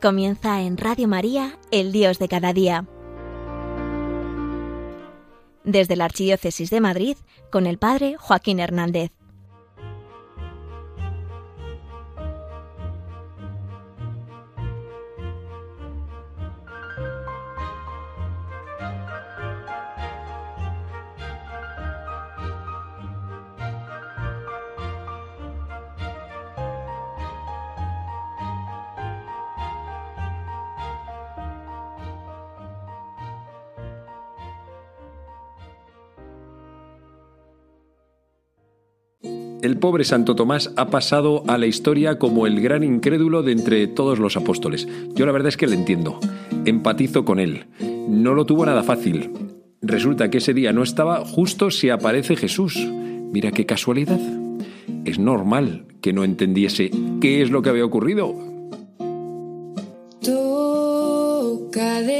Comienza en Radio María, el Dios de cada día. Desde la Archidiócesis de Madrid, con el Padre Joaquín Hernández. El pobre Santo Tomás ha pasado a la historia como el gran incrédulo de entre todos los apóstoles. Yo la verdad es que le entiendo. Empatizo con él. No lo tuvo nada fácil. Resulta que ese día no estaba justo si aparece Jesús. Mira qué casualidad. Es normal que no entendiese qué es lo que había ocurrido. Toca despertar.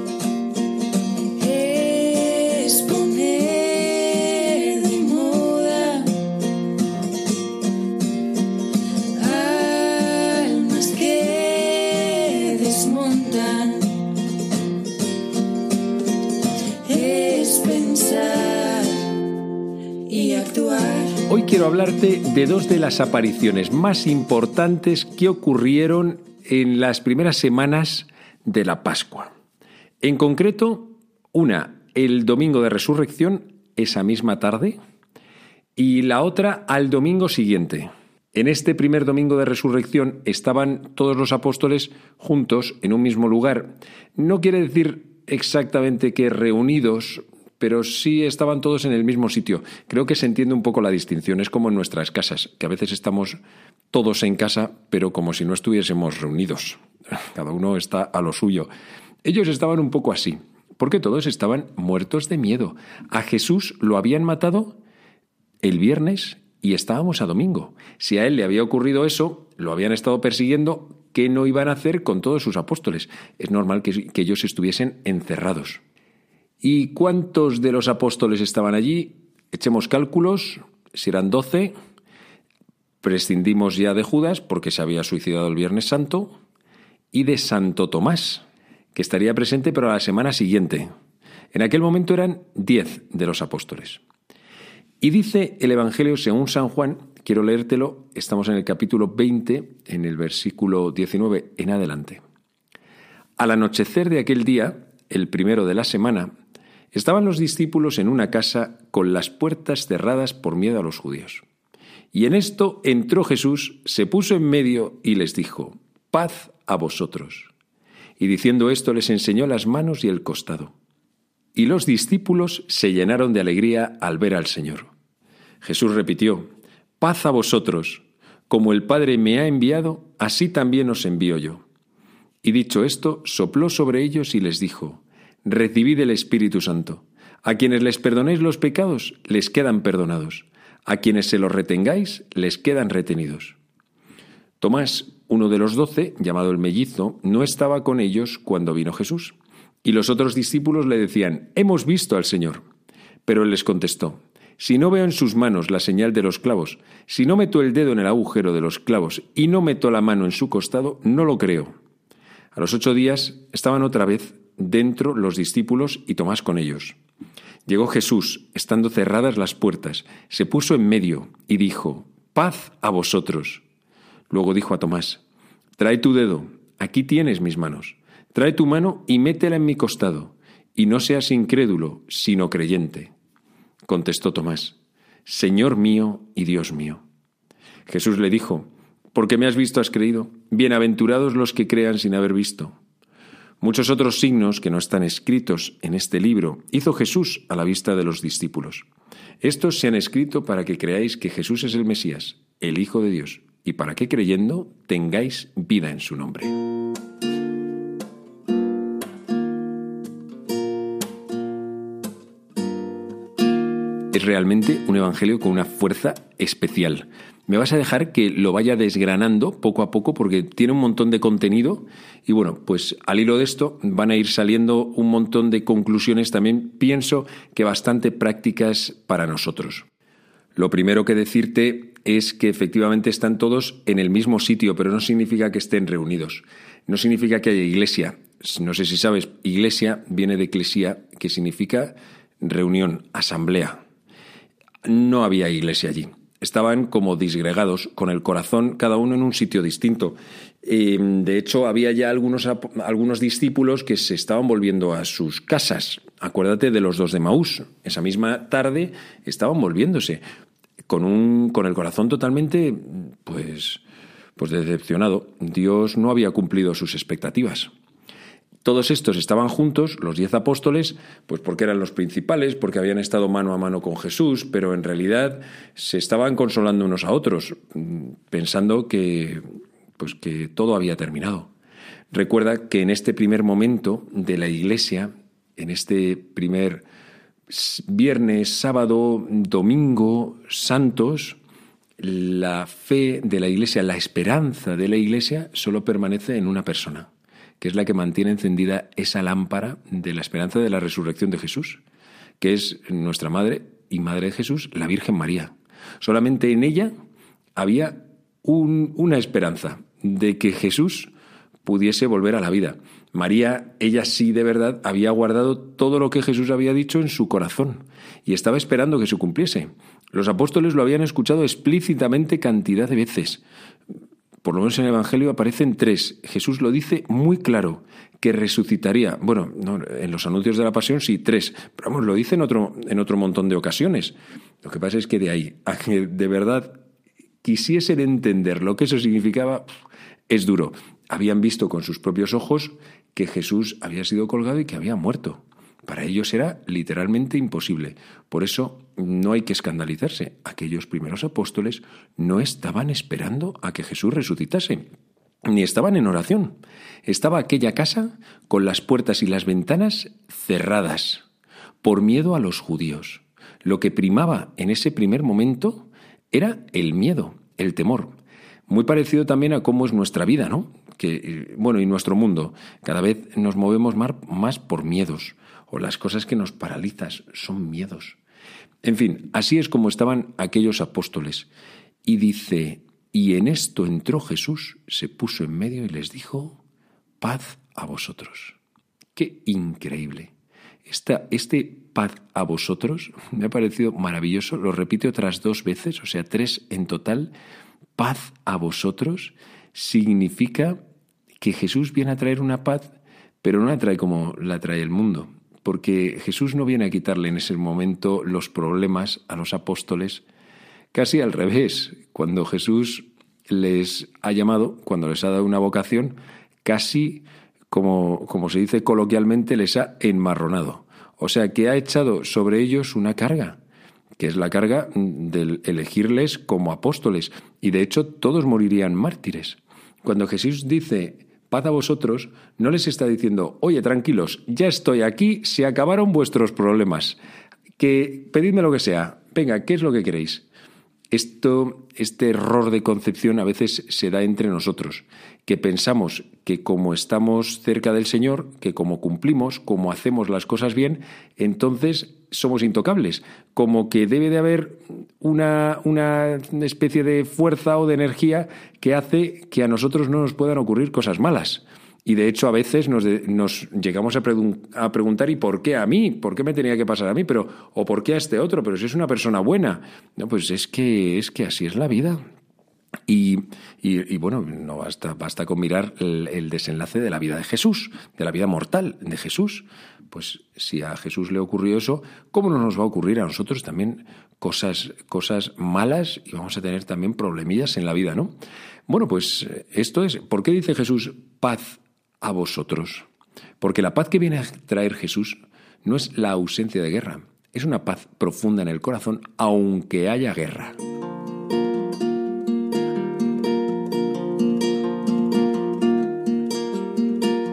De dos de las apariciones más importantes que ocurrieron en las primeras semanas de la Pascua. En concreto, una el domingo de resurrección, esa misma tarde, y la otra al domingo siguiente. En este primer domingo de resurrección estaban todos los apóstoles juntos en un mismo lugar. No quiere decir exactamente que reunidos, pero sí estaban todos en el mismo sitio. Creo que se entiende un poco la distinción. Es como en nuestras casas, que a veces estamos todos en casa, pero como si no estuviésemos reunidos. Cada uno está a lo suyo. Ellos estaban un poco así, porque todos estaban muertos de miedo. A Jesús lo habían matado el viernes y estábamos a domingo. Si a él le había ocurrido eso, lo habían estado persiguiendo, ¿qué no iban a hacer con todos sus apóstoles? Es normal que, que ellos estuviesen encerrados. ¿Y cuántos de los apóstoles estaban allí? Echemos cálculos, si eran doce, prescindimos ya de Judas porque se había suicidado el Viernes Santo, y de Santo Tomás, que estaría presente pero a la semana siguiente. En aquel momento eran diez de los apóstoles. Y dice el Evangelio según San Juan, quiero leértelo, estamos en el capítulo 20, en el versículo 19 en adelante. Al anochecer de aquel día, el primero de la semana, estaban los discípulos en una casa con las puertas cerradas por miedo a los judíos. Y en esto entró Jesús, se puso en medio y les dijo, paz a vosotros. Y diciendo esto les enseñó las manos y el costado. Y los discípulos se llenaron de alegría al ver al Señor. Jesús repitió, paz a vosotros, como el Padre me ha enviado, así también os envío yo. Y dicho esto, sopló sobre ellos y les dijo, recibid el Espíritu Santo. A quienes les perdonéis los pecados, les quedan perdonados. A quienes se los retengáis, les quedan retenidos. Tomás, uno de los doce, llamado el mellizo, no estaba con ellos cuando vino Jesús. Y los otros discípulos le decían, Hemos visto al Señor. Pero él les contestó, Si no veo en sus manos la señal de los clavos, si no meto el dedo en el agujero de los clavos y no meto la mano en su costado, no lo creo. A los ocho días estaban otra vez dentro los discípulos y Tomás con ellos. Llegó Jesús, estando cerradas las puertas, se puso en medio y dijo, Paz a vosotros. Luego dijo a Tomás, Trae tu dedo, aquí tienes mis manos. Trae tu mano y métela en mi costado, y no seas incrédulo, sino creyente. Contestó Tomás, Señor mío y Dios mío. Jesús le dijo, Porque me has visto has creído, bienaventurados los que crean sin haber visto. Muchos otros signos que no están escritos en este libro hizo Jesús a la vista de los discípulos. Estos se han escrito para que creáis que Jesús es el Mesías, el Hijo de Dios, y para que creyendo tengáis vida en su nombre. Es realmente un evangelio con una fuerza especial. Me vas a dejar que lo vaya desgranando poco a poco porque tiene un montón de contenido y bueno, pues al hilo de esto van a ir saliendo un montón de conclusiones también, pienso que bastante prácticas para nosotros. Lo primero que decirte es que efectivamente están todos en el mismo sitio, pero no significa que estén reunidos. No significa que haya iglesia. No sé si sabes, iglesia viene de eclesía, que significa reunión, asamblea. No había iglesia allí. Estaban como disgregados, con el corazón cada uno en un sitio distinto. de hecho, había ya algunos, algunos discípulos que se estaban volviendo a sus casas. Acuérdate de los dos de Maús. Esa misma tarde estaban volviéndose con, un, con el corazón totalmente, pues, pues decepcionado. Dios no había cumplido sus expectativas. Todos estos estaban juntos, los diez apóstoles, pues porque eran los principales, porque habían estado mano a mano con Jesús, pero en realidad se estaban consolando unos a otros, pensando que, pues que todo había terminado. Recuerda que en este primer momento de la Iglesia, en este primer viernes, sábado, domingo, santos, la fe de la Iglesia, la esperanza de la Iglesia solo permanece en una persona, que es la que mantiene encendida esa lámpara de la esperanza de la resurrección de Jesús, que es nuestra Madre y Madre de Jesús, la Virgen María. Solamente en ella había una esperanza de que Jesús pudiese volver a la vida. María, ella sí de verdad había guardado todo lo que Jesús había dicho en su corazón y estaba esperando que se cumpliese. Los apóstoles lo habían escuchado explícitamente cantidad de veces. Por lo menos en el Evangelio aparecen tres. Jesús lo dice muy claro, que resucitaría. Bueno, en los anuncios de la pasión sí, tres. Pero vamos, lo dice en otro, en otro montón de ocasiones. Lo que pasa es que de ahí a que de verdad quisiesen entender lo que eso significaba, es duro. Habían visto con sus propios ojos que Jesús había sido colgado y que había muerto. Para ellos era literalmente imposible. Por eso no hay que escandalizarse. Aquellos primeros apóstoles no estaban esperando a que Jesús resucitase, ni estaban en oración. Estaba aquella casa con las puertas y las ventanas cerradas, por miedo a los judíos. Lo que primaba en ese primer momento era el miedo, el temor. Muy parecido también a cómo es nuestra vida, ¿no? que, bueno, y nuestro mundo, cada vez nos movemos más, por miedos, o las cosas que nos paralizan son miedos. En fin, así es como estaban aquellos apóstoles. Y dice, y en esto entró Jesús, se puso en medio y les dijo, paz a vosotros. Qué increíble. Esta, este paz a vosotros me ha parecido maravilloso, lo repite otras dos veces, o sea, tres en total. Paz a vosotros significa que Jesús viene a traer una paz, pero no la trae como la trae el mundo, porque Jesús no viene a quitarle en ese momento los problemas a los apóstoles, casi al revés, cuando Jesús les ha llamado, cuando les ha dado una vocación, casi como, como se dice coloquialmente, les ha enmarronado. O sea que ha echado sobre ellos una carga, que es la carga de elegirles como apóstoles. Y de hecho todos morirían mártires. Cuando Jesús dice paz a vosotros, no les está diciendo, oye, tranquilos, ya estoy aquí, se acabaron vuestros problemas, que pedidme lo que sea, venga, ¿qué es lo que queréis? Esto, este error de concepción a veces se da entre nosotros, que pensamos que como estamos cerca del Señor, que como cumplimos, como hacemos las cosas bien, entonces somos intocables, como que debe de haber una, una especie de fuerza o de energía que hace que a nosotros no nos puedan ocurrir cosas malas. Y de hecho a veces nos, nos llegamos a, preguntar ¿y por qué a mí? ¿Por qué me tenía que pasar a mí? Pero, ¿O por qué a este otro? Pero si es una persona buena. No, pues es que, es que así es la vida. Y, y, bueno, no basta, basta con mirar el, el, desenlace de la vida de Jesús, de la vida mortal de Jesús. Pues si a Jesús le ocurrió eso, ¿cómo no nos va a ocurrir a nosotros también cosas, cosas malas y vamos a tener también problemillas en la vida, ¿no? Bueno, pues esto es, ¿por qué dice Jesús paz a vosotros. Porque la paz que viene a traer Jesús no es la ausencia de guerra, es una paz profunda en el corazón aunque haya guerra.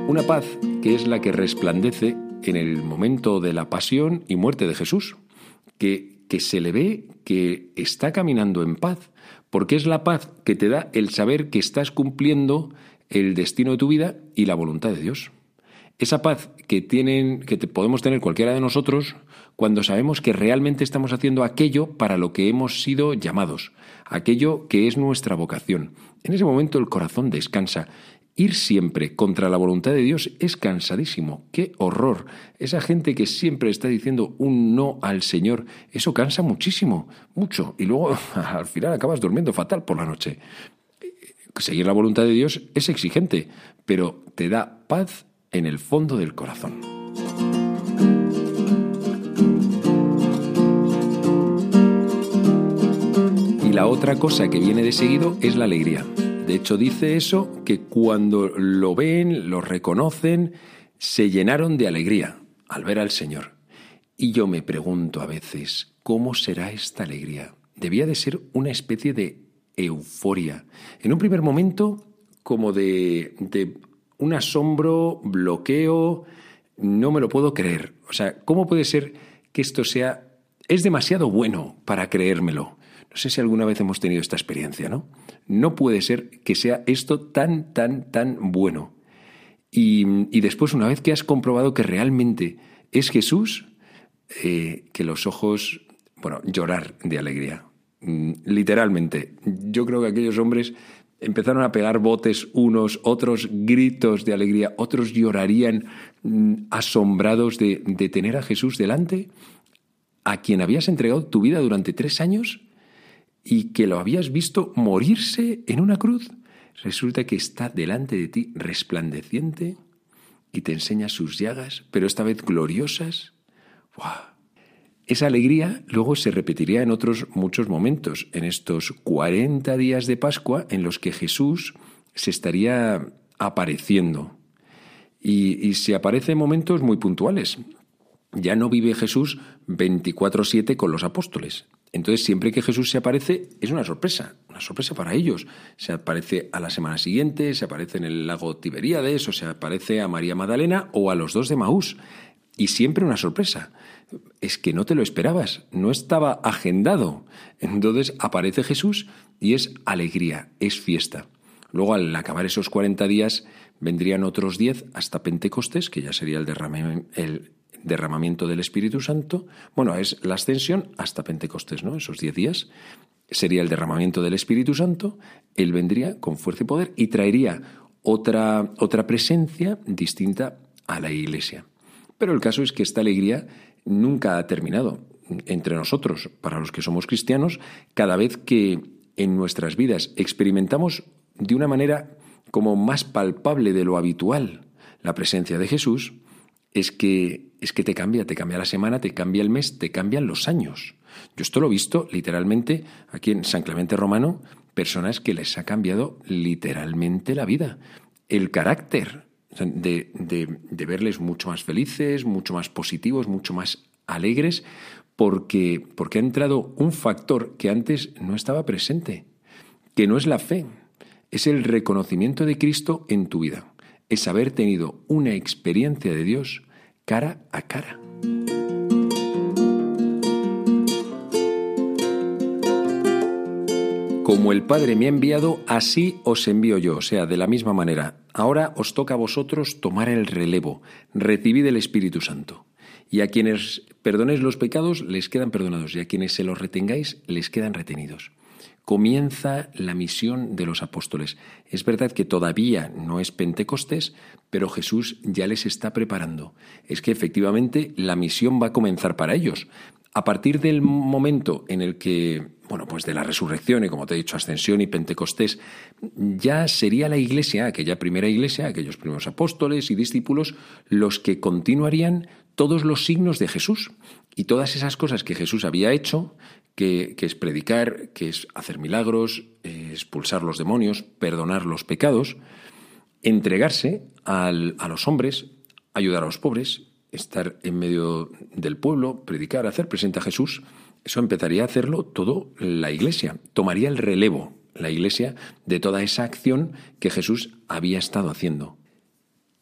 Una paz que es la que resplandece en el momento de la pasión y muerte de Jesús, que, que se le ve que está caminando en paz, porque es la paz que te da el saber que estás cumpliendo el destino de tu vida y la voluntad de Dios. Esa paz que tienen que podemos tener cualquiera de nosotros cuando sabemos que realmente estamos haciendo aquello para lo que hemos sido llamados, aquello que es nuestra vocación. En ese momento el corazón descansa. Ir siempre contra la voluntad de Dios es cansadísimo. ¡Qué horror! Esa gente que siempre está diciendo un no al Señor, eso cansa muchísimo, mucho. Y luego al final acabas durmiendo fatal por la noche. Seguir la voluntad de Dios es exigente, pero te da paz en el fondo del corazón. Y la otra cosa que viene de seguido es la alegría. De hecho, dice eso, que cuando lo ven, lo reconocen, se llenaron de alegría al ver al Señor. Y yo me pregunto a veces, ¿cómo será esta alegría? Debía de ser una especie de euforia. En un primer momento, como de, un asombro, bloqueo, no me lo puedo creer. O sea, ¿cómo puede ser que esto sea... Es demasiado bueno para creérmelo. No sé si alguna vez hemos tenido esta experiencia, ¿no? No puede ser que sea esto tan, tan, tan bueno. Y, y después, una vez que has comprobado que realmente es Jesús, eh, que los ojos, bueno, llorar de alegría. Mm, literalmente. Yo creo que aquellos hombres empezaron a pegar botes unos, otros gritos de alegría, otros llorarían mm, asombrados de, de tener a Jesús delante, a quien habías entregado tu vida durante tres años y que lo habías visto morirse en una cruz. Resulta que está delante de ti resplandeciente y te enseña sus llagas, pero esta vez gloriosas. ¡Wow! Esa alegría luego se repetiría en otros muchos momentos, en estos 40 días de Pascua en los que Jesús se estaría apareciendo. Y, se aparece en momentos muy puntuales. Ya no vive Jesús 24/7 con los apóstoles. Entonces, siempre que Jesús se aparece, es una sorpresa, una sorpresa para ellos. Se aparece a la semana siguiente, se aparece en el lago Tiberíades, o se aparece a María Magdalena o a los dos de Maús. Y siempre una sorpresa es que no te lo esperabas, no estaba agendado. Entonces aparece Jesús y es alegría, es fiesta. Luego al acabar esos 40 días vendrían otros 10 hasta Pentecostés, que ya sería el, derramamiento del Espíritu Santo. Bueno, es la ascensión hasta Pentecostés, ¿no? Esos 10 días sería el derramamiento del Espíritu Santo. Él vendría con fuerza y poder y traería otra, otra presencia distinta a la Iglesia. Pero el caso es que esta alegría nunca ha terminado entre nosotros, para los que somos cristianos, cada vez que en nuestras vidas experimentamos de una manera como más palpable de lo habitual la presencia de Jesús, es que es que te cambia, te cambia la semana, te cambia el mes, te cambian los años. Yo esto lo he visto literalmente aquí en San Clemente Romano, personas que les ha cambiado literalmente la vida, el carácter, de, de, verles mucho más felices, mucho más positivos, mucho más alegres, porque, porque ha entrado un factor que antes no estaba presente, que no es la fe, es el reconocimiento de Cristo en tu vida, es haber tenido una experiencia de Dios cara a cara. Como el Padre me ha enviado, así os envío yo, o sea, de la misma manera. Ahora os toca a vosotros tomar el relevo, recibid el Espíritu Santo. Y a quienes perdonéis los pecados les quedan perdonados, y a quienes se los retengáis les quedan retenidos. Comienza la misión de los apóstoles. Es verdad que todavía no es Pentecostés, pero Jesús ya les está preparando. Es que efectivamente la misión va a comenzar para ellos. A partir del momento en el que bueno, pues de la resurrección y como te he dicho, ascensión y Pentecostés, ya sería la iglesia, aquella primera iglesia, aquellos primeros apóstoles y discípulos, los que continuarían todos los signos de Jesús. Y todas esas cosas que Jesús había hecho, que, es predicar, que es hacer milagros, expulsar los demonios, perdonar los pecados, entregarse a los hombres, ayudar a los pobres, estar en medio del pueblo, predicar, hacer presente a Jesús, eso empezaría a hacerlo todo la Iglesia. Tomaría el relevo la Iglesia de toda esa acción que Jesús había estado haciendo.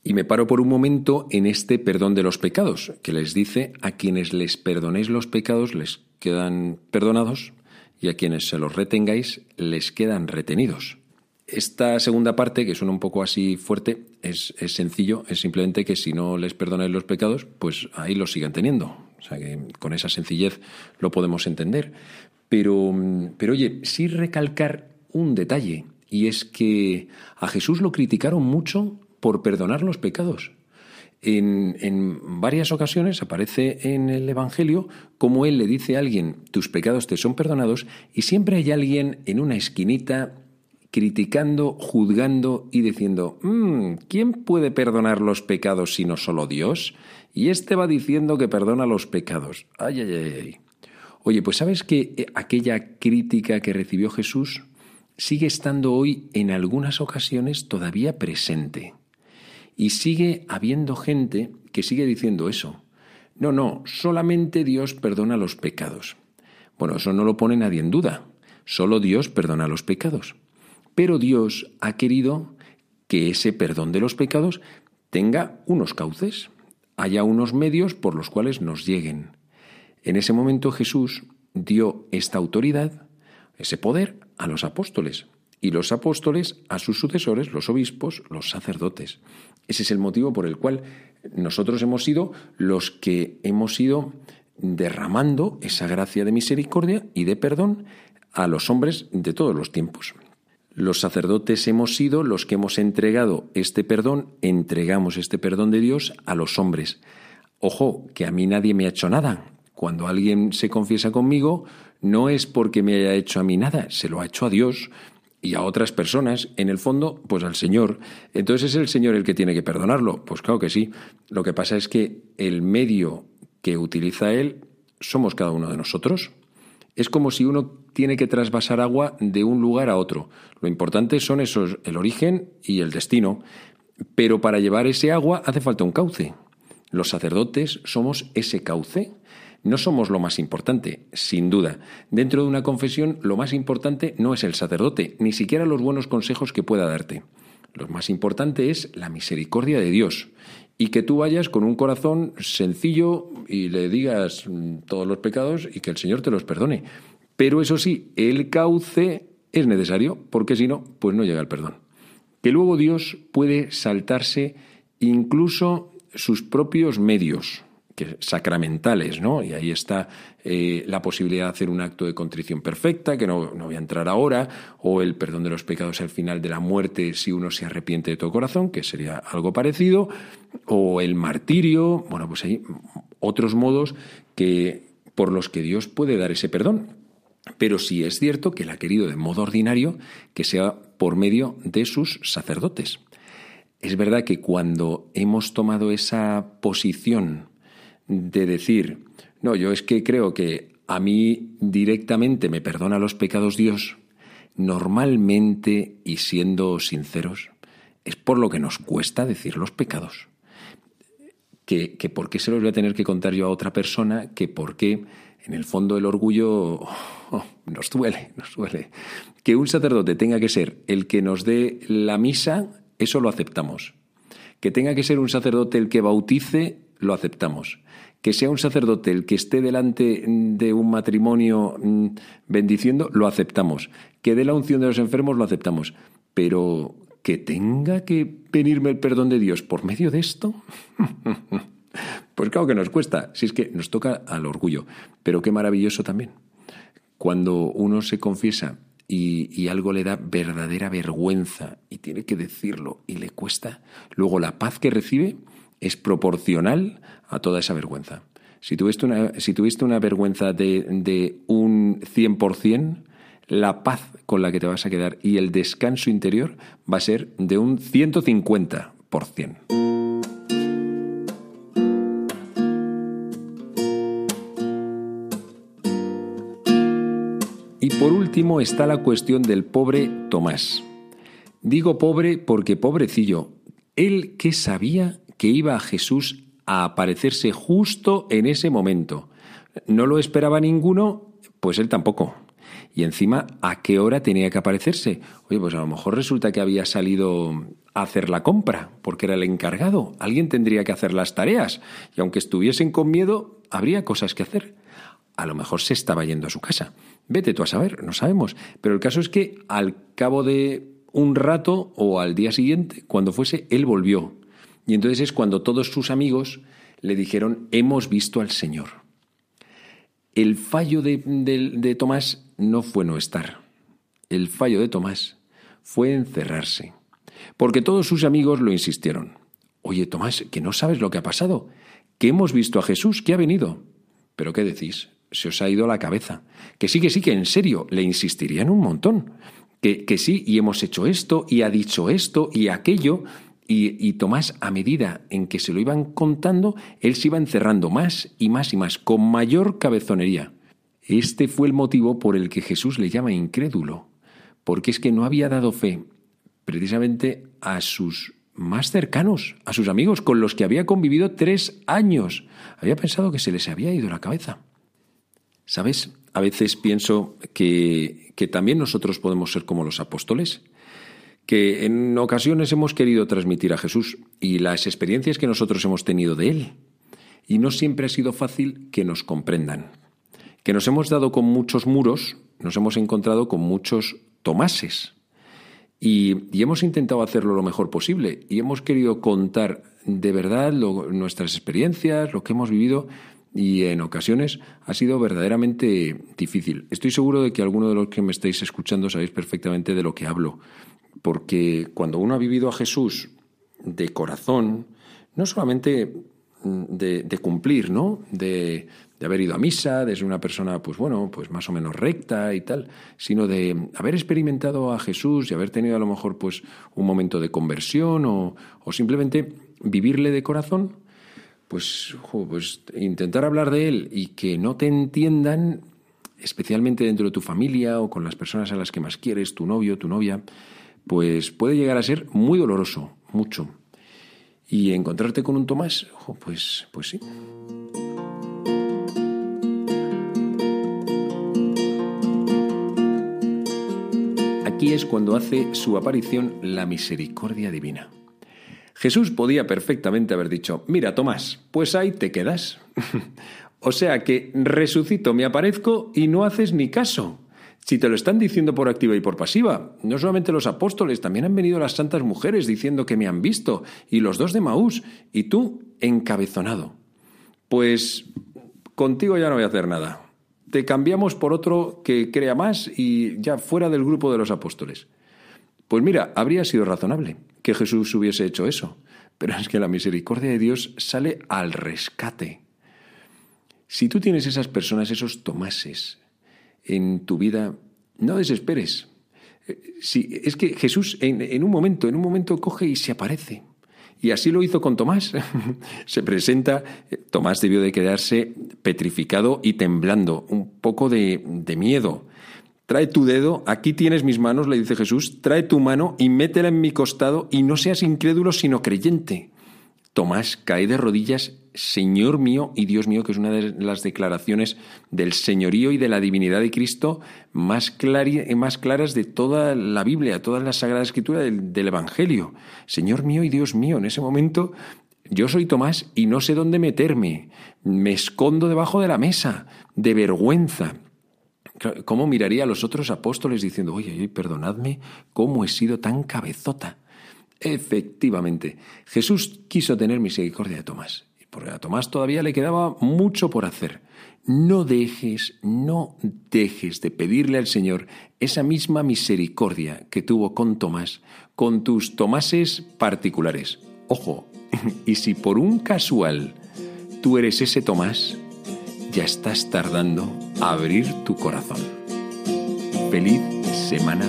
Y me paro por un momento en este perdón de los pecados, que les dice a quienes les perdonéis los pecados les quedan perdonados y a quienes se los retengáis les quedan retenidos. Esta segunda parte, que suena un poco así fuerte, es, es, sencillo, es simplemente que si no les perdonáis los pecados, pues ahí los sigan teniendo. O sea que con esa sencillez lo podemos entender. Pero, pero oye, sí recalcar un detalle, y es que a Jesús lo criticaron mucho por perdonar los pecados. En, en, varias ocasiones aparece en el Evangelio como Él le dice a alguien, tus pecados te son perdonados, y siempre hay alguien en una esquinita criticando, juzgando y diciendo, mmm, ¿quién puede perdonar los pecados si no solo Dios? Y este va diciendo que perdona los pecados. Ay, ay, ay, ay. Oye, pues sabes que eh, aquella crítica que recibió Jesús sigue estando hoy en algunas ocasiones todavía presente. Y sigue habiendo gente que sigue diciendo eso. No, no, solamente Dios perdona los pecados. Bueno, eso no lo pone nadie en duda. Solo Dios perdona los pecados. Pero Dios ha querido que ese perdón de los pecados tenga unos cauces, haya unos medios por los cuales nos lleguen. En ese momento Jesús dio esta autoridad, ese poder, a los apóstoles y los apóstoles a sus sucesores, los obispos, los sacerdotes. Ese es el motivo por el cual nosotros hemos sido los que hemos ido derramando esa gracia de misericordia y de perdón a los hombres de todos los tiempos. Los sacerdotes hemos sido los que hemos entregado este perdón, entregamos este perdón de Dios a los hombres. Ojo, que a mí nadie me ha hecho nada. Cuando alguien se confiesa conmigo, no es porque me haya hecho a mí nada, se lo ha hecho a Dios y a otras personas, en el fondo, pues al Señor. Entonces es el Señor el que tiene que perdonarlo. Pues claro que sí. Lo que pasa es que el medio que utiliza Él somos cada uno de nosotros. Es como si uno tiene que trasvasar agua de un lugar a otro. Lo importante son esos, el origen y el destino. Pero para llevar ese agua hace falta un cauce. Los sacerdotes somos ese cauce. No somos lo más importante, sin duda. Dentro de una confesión, lo más importante no es el sacerdote, ni siquiera los buenos consejos que pueda darte. Lo más importante es la misericordia de Dios y que tú vayas con un corazón sencillo y le digas mm, todos los pecados y que el Señor te los perdone. Pero eso sí, el cauce es necesario, porque si no, pues no llega el perdón. Que luego Dios puede saltarse incluso sus propios medios que, sacramentales, ¿no? Y ahí está eh, la posibilidad de hacer un acto de contrición perfecta, que no, no, voy a entrar ahora, o el perdón de los pecados al final de la muerte si uno se arrepiente de todo corazón, que sería algo parecido, o el martirio, bueno, pues hay otros modos que, por los que Dios puede dar ese perdón. Pero sí es cierto que Él ha querido de modo ordinario que sea por medio de sus sacerdotes. Es verdad que cuando hemos tomado esa posición de decir, no, yo es que creo que a mí directamente me perdona los pecados Dios, normalmente, y siendo sinceros, es por lo que nos cuesta decir los pecados. Que, que por qué se los voy a tener que contar yo a otra persona, que por qué, en el fondo, el orgullo oh, nos duele, nos duele. Que un sacerdote tenga que ser el que nos dé la misa, eso lo aceptamos. Que tenga que ser un sacerdote el que bautice, lo aceptamos que sea un sacerdote el que esté delante de un matrimonio mm, bendiciendo, lo aceptamos. Que dé la unción de los enfermos, lo aceptamos. Pero que tenga que venirme el perdón de Dios por medio de esto, pues claro que nos cuesta, si es que nos toca al orgullo. Pero qué maravilloso también. Cuando uno se confiesa y, y, algo le da verdadera vergüenza y tiene que decirlo y le cuesta, luego la paz que recibe es proporcional a toda esa vergüenza. Si tuviste una, si tuviste una vergüenza de, de un 100%, la paz con la que te vas a quedar y el descanso interior va a ser de un 150%. Y por último está la cuestión del pobre Tomás. Digo pobre porque pobrecillo, él que sabía que iba a Jesús a aparecerse justo en ese momento. No lo esperaba ninguno, pues él tampoco. Y encima, ¿a qué hora tenía que aparecerse? Oye, pues a lo mejor resulta que había salido a hacer la compra, porque era el encargado. Alguien tendría que hacer las tareas, y aunque estuviesen con miedo, habría cosas que hacer. A lo mejor se estaba yendo a su casa. Vete tú a saber, no sabemos. Pero el caso es que al cabo de un rato o al día siguiente, cuando fuese, él volvió. Y entonces es cuando todos sus amigos le dijeron, hemos visto al Señor. El fallo de, de Tomás no fue no estar. El fallo de Tomás fue encerrarse. Porque todos sus amigos lo insistieron. Oye, Tomás, que no sabes lo que ha pasado, que hemos visto a Jesús, que ha venido. ¿Pero qué decís? Se os ha ido la cabeza. Que sí, que sí, que en serio, le insistirían un montón. Que, que sí, y hemos hecho esto, y ha dicho esto, y aquello, y, Tomás, a medida en que se lo iban contando, él se iba encerrando más y más y más, con mayor cabezonería. Este fue el motivo por el que Jesús le llama incrédulo, porque es que no había dado fe precisamente a sus más cercanos, a sus amigos, con los que había convivido tres años. Había pensado que se les había ido la cabeza. ¿Sabes? A veces pienso que, también nosotros podemos ser como los apóstoles que en ocasiones hemos querido transmitir a Jesús y las experiencias que nosotros hemos tenido de Él. Y no siempre ha sido fácil que nos comprendan. Que nos hemos dado con muchos muros, nos hemos encontrado con muchos tomases. Y, hemos intentado hacerlo lo mejor posible. Y hemos querido contar de verdad nuestras experiencias, lo que hemos vivido. Y en ocasiones ha sido verdaderamente difícil. Estoy seguro de que alguno de los que me estáis escuchando sabéis perfectamente de lo que hablo porque cuando uno ha vivido a Jesús de corazón, no solamente mm, de, cumplir, ¿no? De, haber ido a misa, de ser una persona, pues bueno, pues más o menos recta y tal, sino de haber experimentado a Jesús y haber tenido a lo mejor pues un momento de conversión o, simplemente vivirle de corazón, pues, pues intentar hablar de él y que no te entiendan, especialmente dentro de tu familia o con las personas a las que más quieres, tu novio, tu novia, pues puede llegar a ser muy doloroso, mucho. Y encontrarte con un Tomás, pues, pues sí. Aquí es cuando hace su aparición la misericordia divina. Jesús podía perfectamente haber dicho, mira Tomás, pues ahí te quedas. o sea que resucito, me aparezco y no haces ni caso. Si te lo están diciendo por activa y por pasiva, no solamente los apóstoles, también han venido las santas mujeres diciendo que me han visto, y los dos de Maús, y tú encabezonado. Pues contigo ya no voy a hacer nada. Te cambiamos por otro que crea más y ya fuera del grupo de los apóstoles. Pues mira, habría sido razonable que Jesús hubiese hecho eso, pero es que la misericordia de Dios sale al rescate. Si tú tienes esas personas, esos tomases, en tu vida, no desesperes. Eh, si, es que Jesús en, un momento, en un momento coge y se aparece. Y así lo hizo con Tomás. se presenta, eh, Tomás debió de quedarse petrificado y temblando, un poco de, de miedo. Trae tu dedo, aquí tienes mis manos, le dice Jesús, trae tu mano y métela en mi costado y no seas incrédulo sino creyente. Tomás cae de rodillas, Señor mío y Dios mío, que es una de las declaraciones del señorío y de la divinidad de Cristo más, claras de toda la Biblia, toda la Sagrada Escritura del Evangelio. Señor mío y Dios mío, en ese momento yo soy Tomás y no sé dónde meterme. Me escondo debajo de la mesa, de vergüenza. ¿Cómo miraría a los otros apóstoles diciendo, oye, oye, perdonadme, cómo he sido tan cabezota? Efectivamente, Jesús quiso tener misericordia de Tomás, porque a Tomás todavía le quedaba mucho por hacer. No dejes, no dejes de pedirle al Señor esa misma misericordia que tuvo con Tomás, con tus Tomases particulares. Ojo, y si por un casual tú eres ese Tomás, ya estás tardando a abrir tu corazón. Feliz semana